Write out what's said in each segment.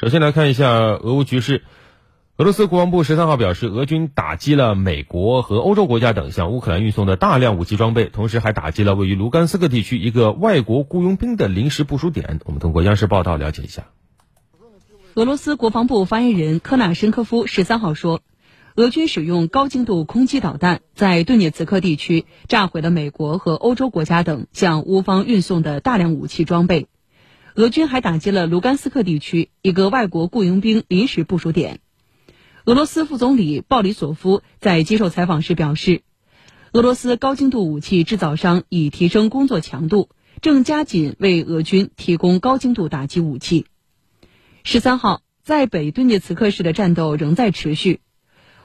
首先来看一下俄乌局势。俄罗斯国防部十三号表示，俄军打击了美国和欧洲国家等向乌克兰运送的大量武器装备，同时还打击了位于卢甘斯克地区一个外国雇佣兵的临时部署点。我们通过央视报道了解一下。俄罗斯国防部发言人科纳申科夫十三号说，俄军使用高精度空基导弹在顿涅茨克地区炸毁了美国和欧洲国家等向乌方运送的大量武器装备。俄军还打击了卢甘斯克地区一个外国雇佣兵临时部署点。俄罗斯副总理鲍里索夫在接受采访时表示，俄罗斯高精度武器制造商已提升工作强度，正加紧为俄军提供高精度打击武器。十三号，在北顿涅茨克市的战斗仍在持续。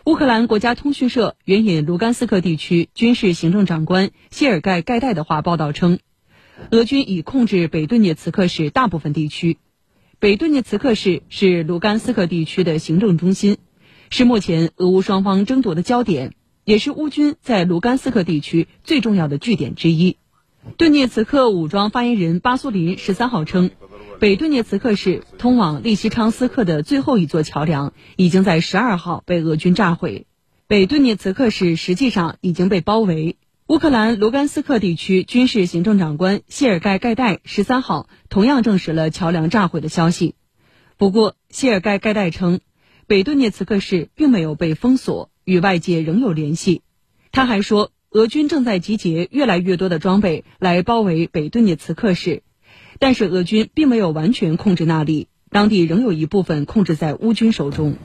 乌克兰国家通讯社援引卢甘斯克地区军事行政长官谢尔盖盖代的话报道称，俄军已控制北顿涅茨克市大部分地区。北顿涅茨克市是卢甘斯克地区的行政中心。是目前俄乌双方争夺的焦点，也是乌军在卢甘斯克地区最重要的据点之一。顿涅茨克武装发言人巴苏林十三号称，北顿涅茨克市通往利西昌斯克的最后一座桥梁已经在十二号被俄军炸毁。北顿涅茨克市实际上已经被包围。乌克兰卢甘斯克地区军事行政长官谢尔盖盖代十三号同样证实了桥梁炸毁的消息。不过，谢尔盖盖代称。北顿涅茨克市并没有被封锁，与外界仍有联系。他还说，俄军正在集结越来越多的装备来包围北顿涅茨克市，但是俄军并没有完全控制那里，当地仍有一部分控制在乌军手中。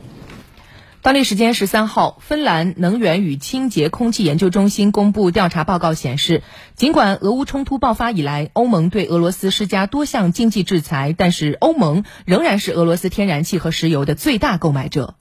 当地时间十三号，芬兰能源与清洁空气研究中心公布调查报告显示，尽管俄乌冲突爆发以来，欧盟对俄罗斯施加多项经济制裁，但是欧盟仍然是俄罗斯天然气和石油的最大购买者。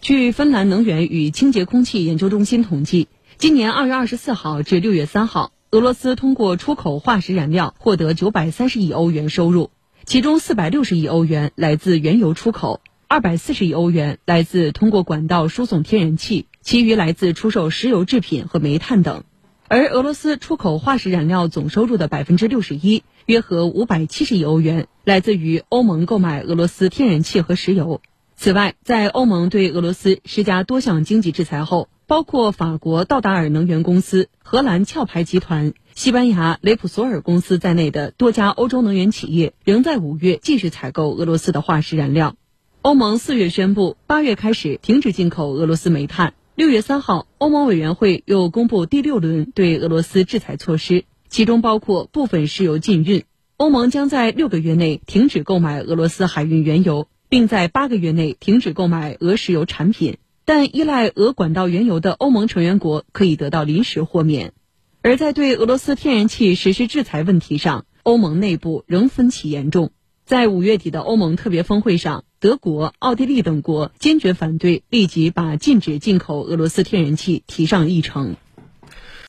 据芬兰能源与清洁空气研究中心统计，今年二月二十四号至六月三号，俄罗斯通过出口化石燃料获得九百三十亿欧元收入，其中四百六十亿欧元来自原油出口。二百四十亿欧元来自通过管道输送天然气，其余来自出售石油制品和煤炭等。而俄罗斯出口化石燃料总收入的百分之六十一，约合五百七十亿欧元，来自于欧盟购买俄罗斯天然气和石油。此外，在欧盟对俄罗斯施加多项经济制裁后，包括法国道达尔能源公司、荷兰壳牌集团、西班牙雷普索尔公司在内的多家欧洲能源企业，仍在五月继续采购俄罗斯的化石燃料。欧盟四月宣布，八月开始停止进口俄罗斯煤炭。六月三号，欧盟委员会又公布第六轮对俄罗斯制裁措施，其中包括部分石油禁运。欧盟将在六个月内停止购买俄罗斯海运原油，并在八个月内停止购买俄石油产品。但依赖俄管道原油的欧盟成员国可以得到临时豁免。而在对俄罗斯天然气实施制裁问题上，欧盟内部仍分歧严重。在五月底的欧盟特别峰会上，德国、奥地利等国坚决反对立即把禁止进口俄罗斯天然气提上议程。